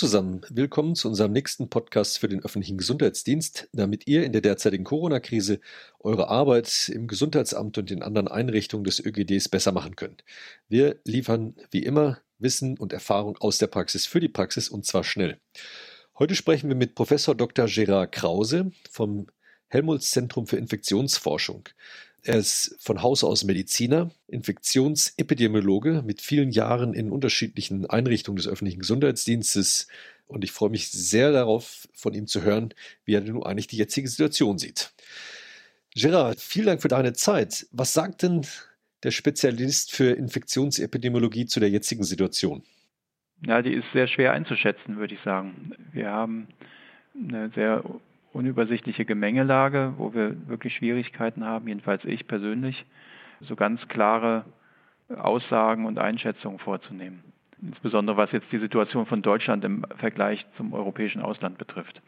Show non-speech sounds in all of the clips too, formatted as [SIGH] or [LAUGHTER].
zusammen, willkommen zu unserem nächsten Podcast für den öffentlichen Gesundheitsdienst, damit ihr in der derzeitigen Corona-Krise eure Arbeit im Gesundheitsamt und den anderen Einrichtungen des ÖGDs besser machen könnt. Wir liefern wie immer Wissen und Erfahrung aus der Praxis für die Praxis und zwar schnell. Heute sprechen wir mit Professor Dr. Gerard Krause vom Helmholtz Zentrum für Infektionsforschung. Er ist von Haus aus Mediziner, Infektionsepidemiologe mit vielen Jahren in unterschiedlichen Einrichtungen des öffentlichen Gesundheitsdienstes. Und ich freue mich sehr darauf, von ihm zu hören, wie er nun eigentlich die jetzige Situation sieht. Gerard, vielen Dank für deine Zeit. Was sagt denn der Spezialist für Infektionsepidemiologie zu der jetzigen Situation? Ja, die ist sehr schwer einzuschätzen, würde ich sagen. Wir haben eine sehr unübersichtliche Gemengelage, wo wir wirklich Schwierigkeiten haben, jedenfalls ich persönlich, so ganz klare Aussagen und Einschätzungen vorzunehmen. Insbesondere was jetzt die Situation von Deutschland im Vergleich zum europäischen Ausland betrifft.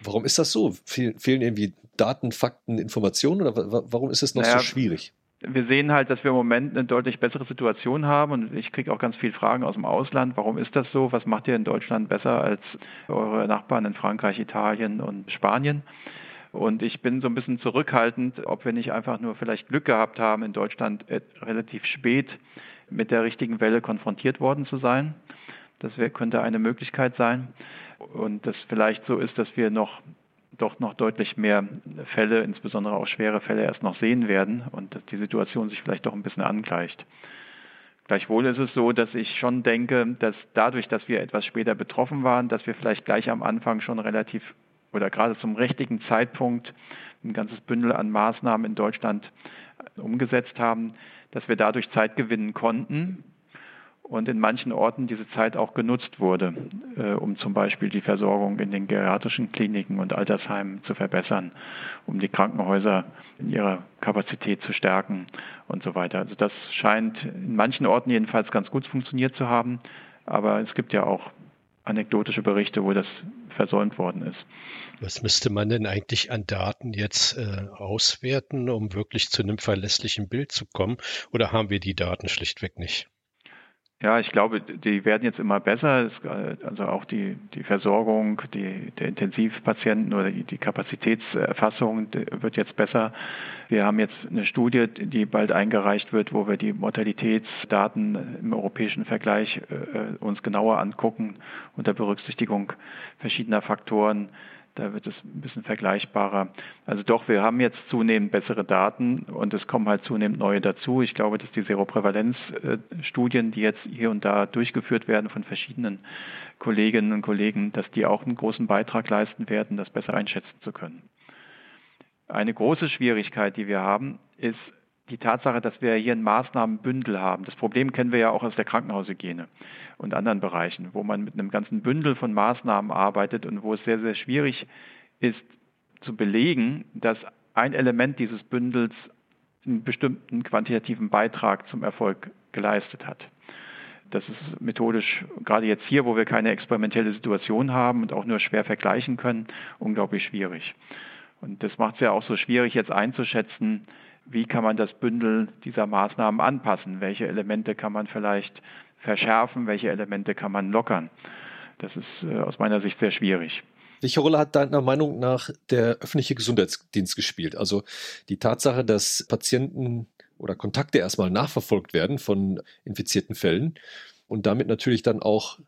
Warum ist das so? Fehlen irgendwie Daten, Fakten, Informationen oder warum ist es noch naja, so schwierig? Wir sehen halt, dass wir im Moment eine deutlich bessere Situation haben und ich kriege auch ganz viele Fragen aus dem Ausland. Warum ist das so? Was macht ihr in Deutschland besser als eure Nachbarn in Frankreich, Italien und Spanien? Und ich bin so ein bisschen zurückhaltend, ob wir nicht einfach nur vielleicht Glück gehabt haben, in Deutschland relativ spät mit der richtigen Welle konfrontiert worden zu sein. Das könnte eine Möglichkeit sein. Und das vielleicht so ist, dass wir noch doch noch deutlich mehr Fälle, insbesondere auch schwere Fälle, erst noch sehen werden und dass die Situation sich vielleicht doch ein bisschen angleicht. Gleichwohl ist es so, dass ich schon denke, dass dadurch, dass wir etwas später betroffen waren, dass wir vielleicht gleich am Anfang schon relativ oder gerade zum richtigen Zeitpunkt ein ganzes Bündel an Maßnahmen in Deutschland umgesetzt haben, dass wir dadurch Zeit gewinnen konnten, und in manchen Orten diese Zeit auch genutzt wurde, äh, um zum Beispiel die Versorgung in den geriatrischen Kliniken und Altersheimen zu verbessern, um die Krankenhäuser in ihrer Kapazität zu stärken und so weiter. Also das scheint in manchen Orten jedenfalls ganz gut funktioniert zu haben, aber es gibt ja auch anekdotische Berichte, wo das versäumt worden ist. Was müsste man denn eigentlich an Daten jetzt äh, auswerten, um wirklich zu einem verlässlichen Bild zu kommen? Oder haben wir die Daten schlichtweg nicht? Ja, ich glaube, die werden jetzt immer besser. Also auch die, die Versorgung die, der Intensivpatienten oder die, die Kapazitätserfassung wird jetzt besser. Wir haben jetzt eine Studie, die bald eingereicht wird, wo wir die Mortalitätsdaten im europäischen Vergleich äh, uns genauer angucken unter Berücksichtigung verschiedener Faktoren da wird es ein bisschen vergleichbarer. Also doch, wir haben jetzt zunehmend bessere Daten und es kommen halt zunehmend neue dazu. Ich glaube, dass die Seroprävalenzstudien, die jetzt hier und da durchgeführt werden von verschiedenen Kolleginnen und Kollegen, dass die auch einen großen Beitrag leisten werden, das besser einschätzen zu können. Eine große Schwierigkeit, die wir haben, ist die Tatsache, dass wir hier ein Maßnahmenbündel haben. Das Problem kennen wir ja auch aus der Krankenhaushygiene und anderen Bereichen, wo man mit einem ganzen Bündel von Maßnahmen arbeitet und wo es sehr, sehr schwierig ist zu belegen, dass ein Element dieses Bündels einen bestimmten quantitativen Beitrag zum Erfolg geleistet hat. Das ist methodisch, gerade jetzt hier, wo wir keine experimentelle Situation haben und auch nur schwer vergleichen können, unglaublich schwierig. Und das macht es ja auch so schwierig, jetzt einzuschätzen, wie kann man das Bündel dieser Maßnahmen anpassen? Welche Elemente kann man vielleicht verschärfen? Welche Elemente kann man lockern? Das ist äh, aus meiner Sicht sehr schwierig. Welche Rolle hat deiner Meinung nach der öffentliche Gesundheitsdienst gespielt? Also die Tatsache, dass Patienten oder Kontakte erstmal nachverfolgt werden von infizierten Fällen und damit natürlich dann auch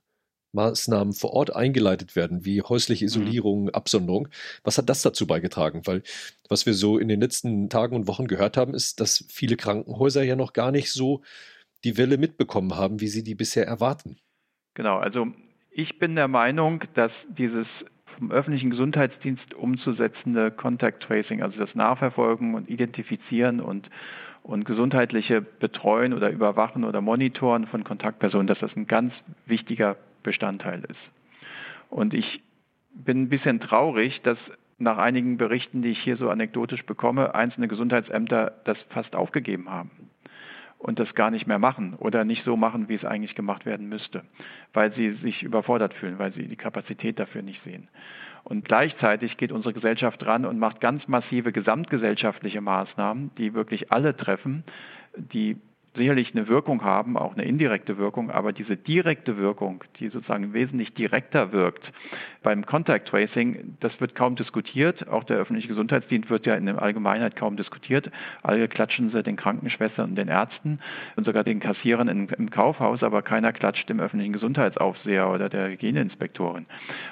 Maßnahmen vor Ort eingeleitet werden, wie häusliche mhm. Isolierung, mhm. Absonderung. Was hat das dazu beigetragen? Weil was wir so in den letzten Tagen und Wochen gehört haben, ist, dass viele Krankenhäuser ja noch gar nicht so die Welle mitbekommen haben, wie sie die bisher erwarten. Genau, also ich bin der Meinung, dass dieses vom öffentlichen Gesundheitsdienst umzusetzende Contact Tracing, also das Nachverfolgen und Identifizieren und, und gesundheitliche Betreuen oder Überwachen oder Monitoren von Kontaktpersonen, dass das ein ganz wichtiger Bestandteil ist. Und ich bin ein bisschen traurig, dass nach einigen Berichten, die ich hier so anekdotisch bekomme, einzelne Gesundheitsämter das fast aufgegeben haben und das gar nicht mehr machen oder nicht so machen, wie es eigentlich gemacht werden müsste, weil sie sich überfordert fühlen, weil sie die Kapazität dafür nicht sehen. Und gleichzeitig geht unsere Gesellschaft ran und macht ganz massive gesamtgesellschaftliche Maßnahmen, die wirklich alle treffen, die sicherlich eine Wirkung haben, auch eine indirekte Wirkung, aber diese direkte Wirkung, die sozusagen wesentlich direkter wirkt beim Contact Tracing, das wird kaum diskutiert. Auch der öffentliche Gesundheitsdienst wird ja in der Allgemeinheit kaum diskutiert. Alle klatschen sie den Krankenschwestern und den Ärzten und sogar den Kassierern im Kaufhaus, aber keiner klatscht dem öffentlichen Gesundheitsaufseher oder der Hygieneinspektorin.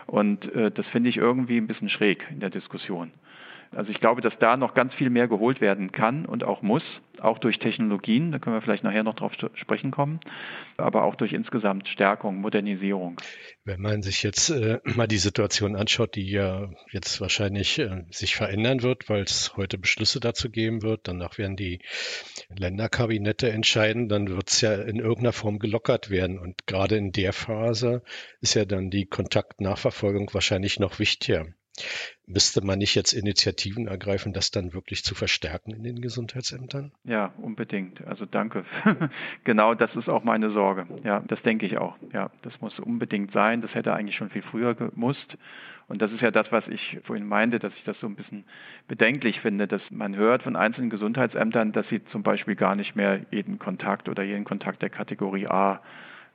Und äh, das finde ich irgendwie ein bisschen schräg in der Diskussion. Also ich glaube, dass da noch ganz viel mehr geholt werden kann und auch muss, auch durch Technologien, da können wir vielleicht nachher noch drauf sprechen kommen, aber auch durch insgesamt Stärkung, Modernisierung. Wenn man sich jetzt äh, mal die Situation anschaut, die ja jetzt wahrscheinlich äh, sich verändern wird, weil es heute Beschlüsse dazu geben wird, danach werden die Länderkabinette entscheiden, dann wird es ja in irgendeiner Form gelockert werden. Und gerade in der Phase ist ja dann die Kontaktnachverfolgung wahrscheinlich noch wichtiger. Müsste man nicht jetzt Initiativen ergreifen, das dann wirklich zu verstärken in den Gesundheitsämtern? Ja, unbedingt. Also danke. [LAUGHS] genau, das ist auch meine Sorge. Ja, das denke ich auch. Ja, das muss unbedingt sein. Das hätte eigentlich schon viel früher gemusst. Und das ist ja das, was ich vorhin meinte, dass ich das so ein bisschen bedenklich finde, dass man hört von einzelnen Gesundheitsämtern, dass sie zum Beispiel gar nicht mehr jeden Kontakt oder jeden Kontakt der Kategorie A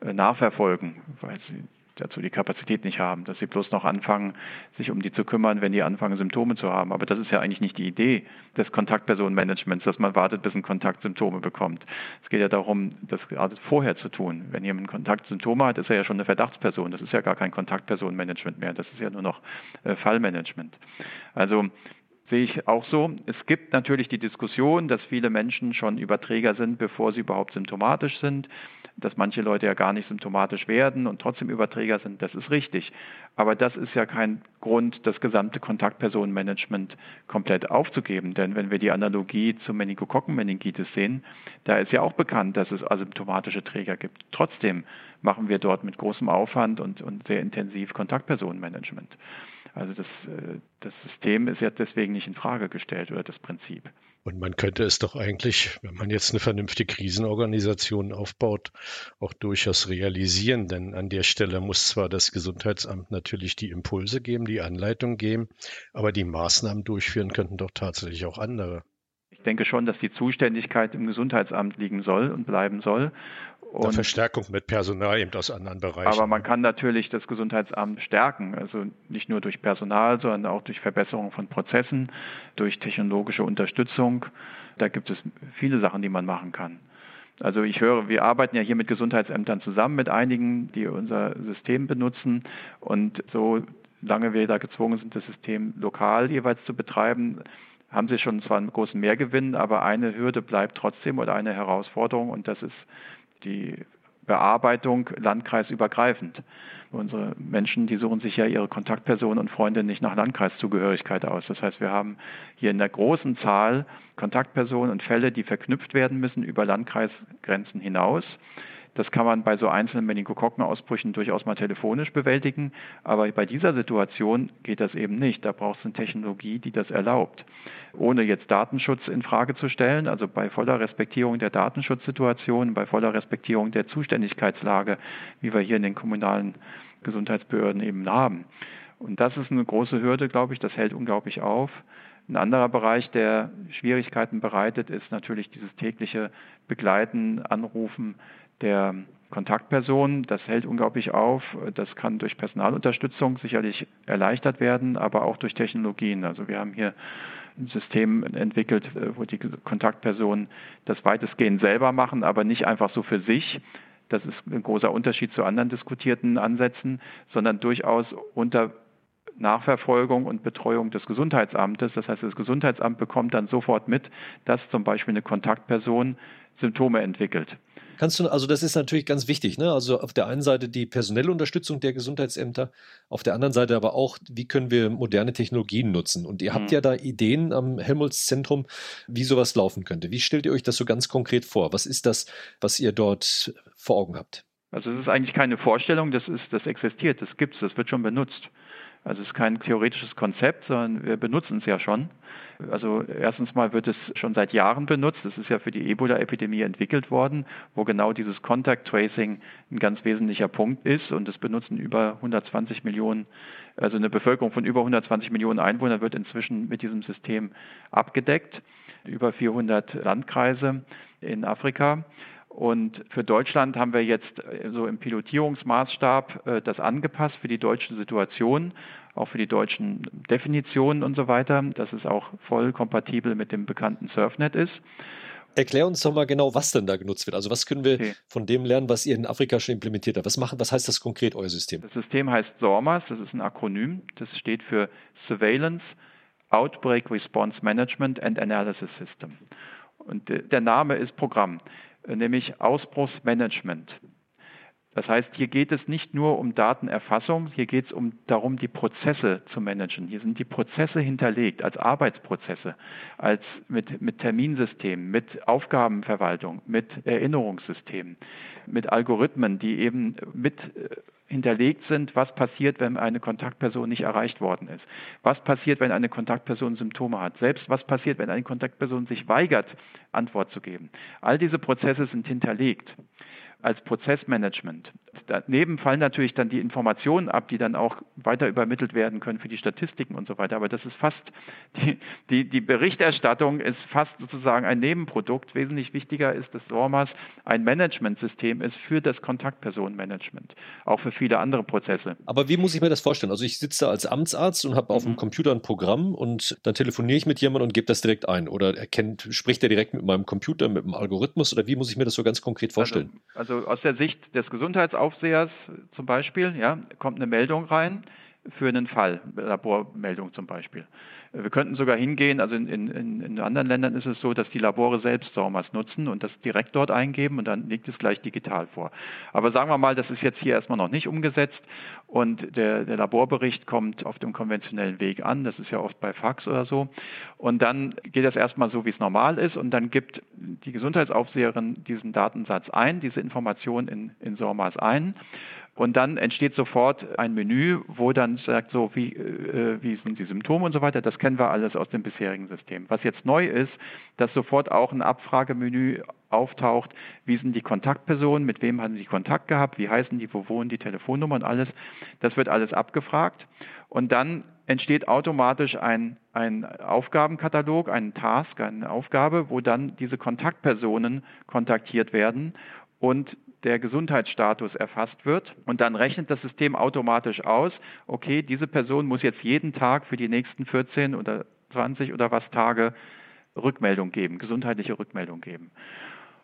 äh, nachverfolgen, weil sie dazu die Kapazität nicht haben, dass sie bloß noch anfangen, sich um die zu kümmern, wenn die anfangen, Symptome zu haben. Aber das ist ja eigentlich nicht die Idee des Kontaktpersonenmanagements, dass man wartet, bis ein Kontakt Symptome bekommt. Es geht ja darum, das gerade vorher zu tun. Wenn jemand Kontaktsymptome hat, ist er ja schon eine Verdachtsperson. Das ist ja gar kein Kontaktpersonenmanagement mehr. Das ist ja nur noch äh, Fallmanagement. Also sehe ich auch so. Es gibt natürlich die Diskussion, dass viele Menschen schon Überträger sind, bevor sie überhaupt symptomatisch sind, dass manche Leute ja gar nicht symptomatisch werden und trotzdem Überträger sind. Das ist richtig. Aber das ist ja kein Grund, das gesamte Kontaktpersonenmanagement komplett aufzugeben. Denn wenn wir die Analogie zum Meningokokkenmeningitis sehen, da ist ja auch bekannt, dass es asymptomatische Träger gibt. Trotzdem machen wir dort mit großem Aufwand und, und sehr intensiv Kontaktpersonenmanagement. Also das, äh, das System ist ja deswegen nicht in Frage gestellt oder das Prinzip. Und man könnte es doch eigentlich, wenn man jetzt eine vernünftige Krisenorganisation aufbaut, auch durchaus realisieren. Denn an der Stelle muss zwar das Gesundheitsamt natürlich die Impulse geben, die Anleitung geben, aber die Maßnahmen durchführen könnten doch tatsächlich auch andere. Ich denke schon, dass die Zuständigkeit im Gesundheitsamt liegen soll und bleiben soll. Und, Verstärkung mit Personal eben aus anderen Bereichen. Aber man kann natürlich das Gesundheitsamt stärken, also nicht nur durch Personal, sondern auch durch Verbesserung von Prozessen, durch technologische Unterstützung. Da gibt es viele Sachen, die man machen kann. Also ich höre, wir arbeiten ja hier mit Gesundheitsämtern zusammen, mit einigen, die unser System benutzen. Und so lange wir da gezwungen sind, das System lokal jeweils zu betreiben, haben sie schon zwar einen großen Mehrgewinn, aber eine Hürde bleibt trotzdem oder eine Herausforderung und das ist die Bearbeitung landkreisübergreifend. Unsere Menschen, die suchen sich ja ihre Kontaktpersonen und Freunde nicht nach Landkreiszugehörigkeit aus. Das heißt, wir haben hier in der großen Zahl Kontaktpersonen und Fälle, die verknüpft werden müssen über Landkreisgrenzen hinaus. Das kann man bei so einzelnen Meningokokkenausbrüchen durchaus mal telefonisch bewältigen, aber bei dieser Situation geht das eben nicht. Da braucht es eine Technologie, die das erlaubt. Ohne jetzt Datenschutz in Frage zu stellen, also bei voller Respektierung der Datenschutzsituation, bei voller Respektierung der Zuständigkeitslage, wie wir hier in den kommunalen Gesundheitsbehörden eben haben. Und das ist eine große Hürde, glaube ich, das hält unglaublich auf. Ein anderer Bereich, der Schwierigkeiten bereitet, ist natürlich dieses tägliche Begleiten, Anrufen der Kontaktperson. Das hält unglaublich auf. Das kann durch Personalunterstützung sicherlich erleichtert werden, aber auch durch Technologien. Also wir haben hier ein System entwickelt, wo die Kontaktpersonen das weitestgehend selber machen, aber nicht einfach so für sich. Das ist ein großer Unterschied zu anderen diskutierten Ansätzen, sondern durchaus unter Nachverfolgung und Betreuung des Gesundheitsamtes. Das heißt, das Gesundheitsamt bekommt dann sofort mit, dass zum Beispiel eine Kontaktperson Symptome entwickelt. Kannst du, also das ist natürlich ganz wichtig, ne? Also auf der einen Seite die personelle Unterstützung der Gesundheitsämter, auf der anderen Seite aber auch, wie können wir moderne Technologien nutzen? Und ihr mhm. habt ja da Ideen am Helmholtz-Zentrum, wie sowas laufen könnte. Wie stellt ihr euch das so ganz konkret vor? Was ist das, was ihr dort vor Augen habt? Also es ist eigentlich keine Vorstellung, das ist, das existiert, das gibt es, das wird schon benutzt. Also es ist kein theoretisches Konzept, sondern wir benutzen es ja schon. Also erstens mal wird es schon seit Jahren benutzt. Es ist ja für die Ebola-Epidemie entwickelt worden, wo genau dieses Contact Tracing ein ganz wesentlicher Punkt ist. Und es benutzen über 120 Millionen, also eine Bevölkerung von über 120 Millionen Einwohnern wird inzwischen mit diesem System abgedeckt. Über 400 Landkreise in Afrika. Und für Deutschland haben wir jetzt äh, so im Pilotierungsmaßstab äh, das angepasst für die deutsche Situation, auch für die deutschen Definitionen und so weiter, dass es auch voll kompatibel mit dem bekannten Surfnet ist. Erklär uns doch mal genau, was denn da genutzt wird. Also was können wir okay. von dem lernen, was ihr in Afrika schon implementiert habt? Was, machen, was heißt das konkret, euer System? Das System heißt SORMAS, das ist ein Akronym. Das steht für Surveillance, Outbreak Response Management and Analysis System. Und der Name ist Programm, nämlich Ausbruchsmanagement. Das heißt, hier geht es nicht nur um Datenerfassung, hier geht es um darum, die Prozesse zu managen. Hier sind die Prozesse hinterlegt als Arbeitsprozesse, als mit, mit Terminsystemen, mit Aufgabenverwaltung, mit Erinnerungssystemen, mit Algorithmen, die eben mit äh, hinterlegt sind, was passiert, wenn eine Kontaktperson nicht erreicht worden ist. Was passiert, wenn eine Kontaktperson Symptome hat. Selbst was passiert, wenn eine Kontaktperson sich weigert, Antwort zu geben. All diese Prozesse sind hinterlegt als Prozessmanagement. Daneben fallen natürlich dann die Informationen ab, die dann auch weiter übermittelt werden können für die Statistiken und so weiter. Aber das ist fast, die, die, die Berichterstattung ist fast sozusagen ein Nebenprodukt. Wesentlich wichtiger ist, dass SORMAS ein Managementsystem ist für das Kontaktpersonenmanagement, auch für viele andere Prozesse. Aber wie muss ich mir das vorstellen? Also ich sitze da als Amtsarzt und habe auf dem mhm. Computer ein Programm und dann telefoniere ich mit jemandem und gebe das direkt ein oder erkennt, spricht er direkt mit meinem Computer, mit dem Algorithmus oder wie muss ich mir das so ganz konkret vorstellen? Also, also also aus der Sicht des Gesundheitsaufsehers zum Beispiel, ja, kommt eine Meldung rein für einen Fall, Labormeldung zum Beispiel. Wir könnten sogar hingehen, also in, in, in anderen Ländern ist es so, dass die Labore selbst SORMAS nutzen und das direkt dort eingeben und dann liegt es gleich digital vor. Aber sagen wir mal, das ist jetzt hier erstmal noch nicht umgesetzt und der, der Laborbericht kommt auf dem konventionellen Weg an, das ist ja oft bei Fax oder so. Und dann geht das erstmal so, wie es normal ist und dann gibt die Gesundheitsaufseherin diesen Datensatz ein, diese Information in, in SORMAS ein und dann entsteht sofort ein Menü, wo dann sagt, so wie, äh, wie sind die Symptome und so weiter. Das kennen wir alles aus dem bisherigen System. Was jetzt neu ist, dass sofort auch ein Abfragemenü auftaucht. Wie sind die Kontaktpersonen? Mit wem haben sie Kontakt gehabt? Wie heißen die? Wo wohnen die? Telefonnummer und alles. Das wird alles abgefragt. Und dann entsteht automatisch ein, ein Aufgabenkatalog, ein Task, eine Aufgabe, wo dann diese Kontaktpersonen kontaktiert werden und der Gesundheitsstatus erfasst wird. Und dann rechnet das System automatisch aus, okay, diese Person muss jetzt jeden Tag für die nächsten 14 oder 20 oder was Tage Rückmeldung geben, gesundheitliche Rückmeldung geben.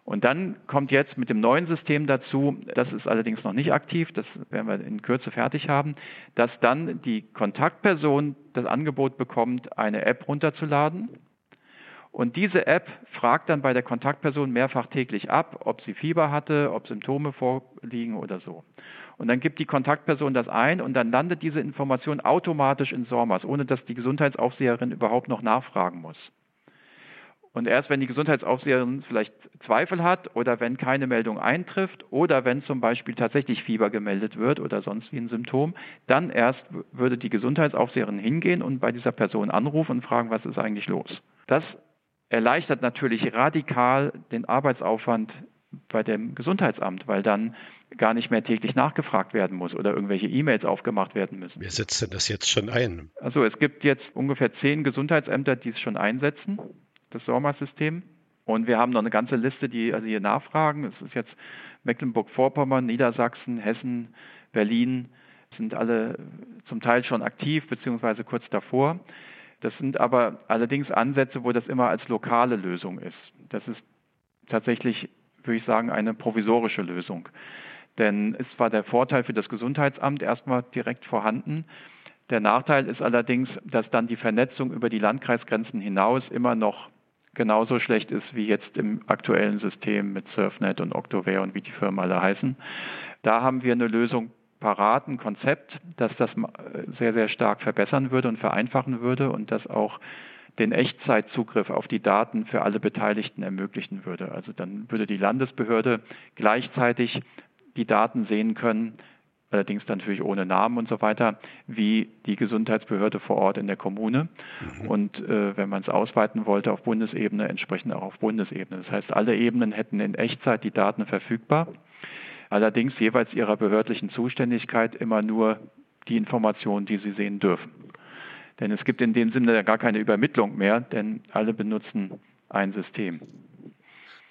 Und dann kommt jetzt mit dem neuen System dazu, das ist allerdings noch nicht aktiv, das werden wir in Kürze fertig haben, dass dann die Kontaktperson das Angebot bekommt, eine App runterzuladen und diese App fragt dann bei der Kontaktperson mehrfach täglich ab, ob sie Fieber hatte, ob Symptome vorliegen oder so. Und dann gibt die Kontaktperson das ein und dann landet diese Information automatisch in SORMAS, ohne dass die Gesundheitsaufseherin überhaupt noch nachfragen muss. Und erst wenn die Gesundheitsaufseherin vielleicht Zweifel hat oder wenn keine Meldung eintrifft oder wenn zum Beispiel tatsächlich Fieber gemeldet wird oder sonst wie ein Symptom, dann erst würde die Gesundheitsaufseherin hingehen und bei dieser Person anrufen und fragen, was ist eigentlich los. Das erleichtert natürlich radikal den Arbeitsaufwand bei dem Gesundheitsamt, weil dann gar nicht mehr täglich nachgefragt werden muss oder irgendwelche E-Mails aufgemacht werden müssen. Wer setzt denn das jetzt schon ein? Also es gibt jetzt ungefähr zehn Gesundheitsämter, die es schon einsetzen, das SORMA-System. Und wir haben noch eine ganze Liste, die also hier nachfragen. Es ist jetzt Mecklenburg-Vorpommern, Niedersachsen, Hessen, Berlin, sind alle zum Teil schon aktiv beziehungsweise kurz davor. Das sind aber allerdings Ansätze, wo das immer als lokale Lösung ist. Das ist tatsächlich, würde ich sagen, eine provisorische Lösung. Denn es war der Vorteil für das Gesundheitsamt erstmal direkt vorhanden. Der Nachteil ist allerdings, dass dann die Vernetzung über die Landkreisgrenzen hinaus immer noch genauso schlecht ist wie jetzt im aktuellen System mit Surfnet und Octoware und wie die Firmen alle heißen. Da haben wir eine Lösung parat ein Konzept, das das sehr, sehr stark verbessern würde und vereinfachen würde und das auch den Echtzeitzugriff auf die Daten für alle Beteiligten ermöglichen würde. Also dann würde die Landesbehörde gleichzeitig die Daten sehen können, allerdings natürlich ohne Namen und so weiter, wie die Gesundheitsbehörde vor Ort in der Kommune. Mhm. Und äh, wenn man es ausweiten wollte auf Bundesebene, entsprechend auch auf Bundesebene. Das heißt, alle Ebenen hätten in Echtzeit die Daten verfügbar allerdings jeweils ihrer behördlichen Zuständigkeit immer nur die Informationen, die sie sehen dürfen. Denn es gibt in dem Sinne gar keine Übermittlung mehr, denn alle benutzen ein System.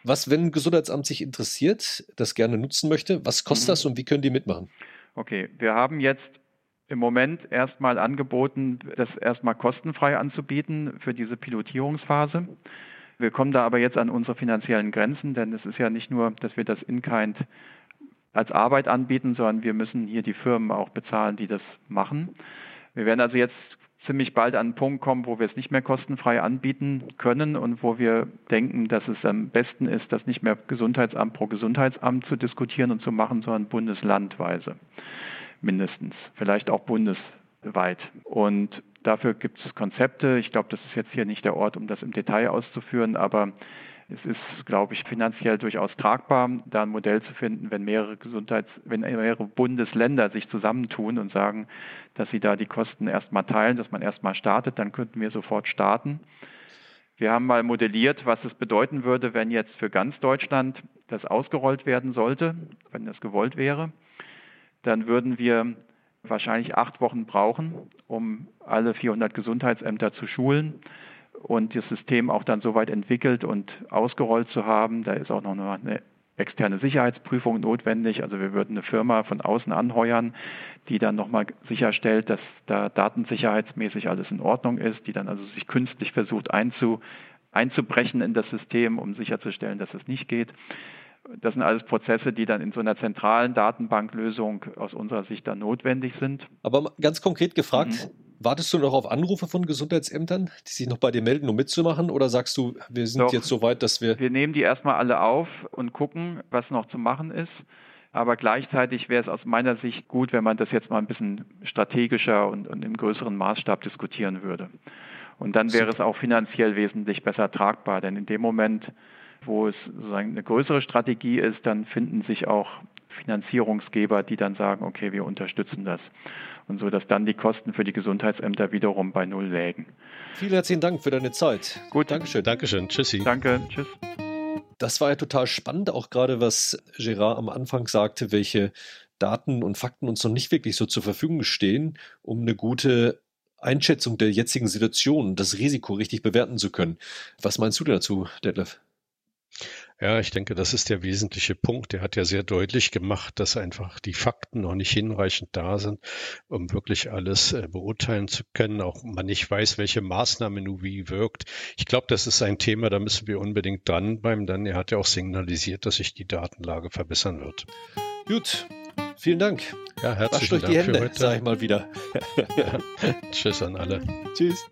Was, wenn ein Gesundheitsamt sich interessiert, das gerne nutzen möchte, was kostet mhm. das und wie können die mitmachen? Okay, wir haben jetzt im Moment erstmal angeboten, das erstmal kostenfrei anzubieten für diese Pilotierungsphase. Wir kommen da aber jetzt an unsere finanziellen Grenzen, denn es ist ja nicht nur, dass wir das in-kind als Arbeit anbieten, sondern wir müssen hier die Firmen auch bezahlen, die das machen. Wir werden also jetzt ziemlich bald an einen Punkt kommen, wo wir es nicht mehr kostenfrei anbieten können und wo wir denken, dass es am besten ist, das nicht mehr Gesundheitsamt pro Gesundheitsamt zu diskutieren und zu machen, sondern bundeslandweise mindestens, vielleicht auch bundesweit. Und dafür gibt es Konzepte. Ich glaube, das ist jetzt hier nicht der Ort, um das im Detail auszuführen, aber es ist, glaube ich, finanziell durchaus tragbar, da ein Modell zu finden, wenn mehrere Gesundheits-, wenn mehrere Bundesländer sich zusammentun und sagen, dass sie da die Kosten erstmal teilen, dass man erstmal startet, dann könnten wir sofort starten. Wir haben mal modelliert, was es bedeuten würde, wenn jetzt für ganz Deutschland das ausgerollt werden sollte, wenn das gewollt wäre dann würden wir wahrscheinlich acht Wochen brauchen, um alle 400 Gesundheitsämter zu schulen und das System auch dann soweit entwickelt und ausgerollt zu haben. Da ist auch noch eine externe Sicherheitsprüfung notwendig. Also wir würden eine Firma von außen anheuern, die dann nochmal sicherstellt, dass da datensicherheitsmäßig alles in Ordnung ist, die dann also sich künstlich versucht einzu, einzubrechen in das System, um sicherzustellen, dass es nicht geht. Das sind alles Prozesse, die dann in so einer zentralen Datenbanklösung aus unserer Sicht dann notwendig sind. Aber ganz konkret gefragt, mhm. Wartest du noch auf Anrufe von Gesundheitsämtern, die sich noch bei dir melden, um mitzumachen? Oder sagst du, wir sind Doch, jetzt so weit, dass wir. Wir nehmen die erstmal alle auf und gucken, was noch zu machen ist. Aber gleichzeitig wäre es aus meiner Sicht gut, wenn man das jetzt mal ein bisschen strategischer und, und im größeren Maßstab diskutieren würde. Und dann wäre es auch finanziell wesentlich besser tragbar, denn in dem Moment, wo es sozusagen eine größere Strategie ist, dann finden sich auch Finanzierungsgeber, die dann sagen, okay, wir unterstützen das. Und so, dass dann die Kosten für die Gesundheitsämter wiederum bei Null lägen. Vielen herzlichen Dank für deine Zeit. Gut. Dankeschön. Dankeschön. Tschüssi. Danke. Tschüss. Das war ja total spannend, auch gerade was Gerard am Anfang sagte, welche Daten und Fakten uns noch nicht wirklich so zur Verfügung stehen, um eine gute Einschätzung der jetzigen Situation, das Risiko richtig bewerten zu können. Was meinst du dazu, Detlef? Ja, ich denke, das ist der wesentliche Punkt. Er hat ja sehr deutlich gemacht, dass einfach die Fakten noch nicht hinreichend da sind, um wirklich alles äh, beurteilen zu können. Auch man nicht weiß, welche Maßnahme nun wie wirkt. Ich glaube, das ist ein Thema, da müssen wir unbedingt dranbleiben, denn er hat ja auch signalisiert, dass sich die Datenlage verbessern wird. Gut, vielen Dank. Ja, herzlichen Dank die Hände, für heute. Sag ich mal wieder. [LAUGHS] Tschüss an alle. Tschüss.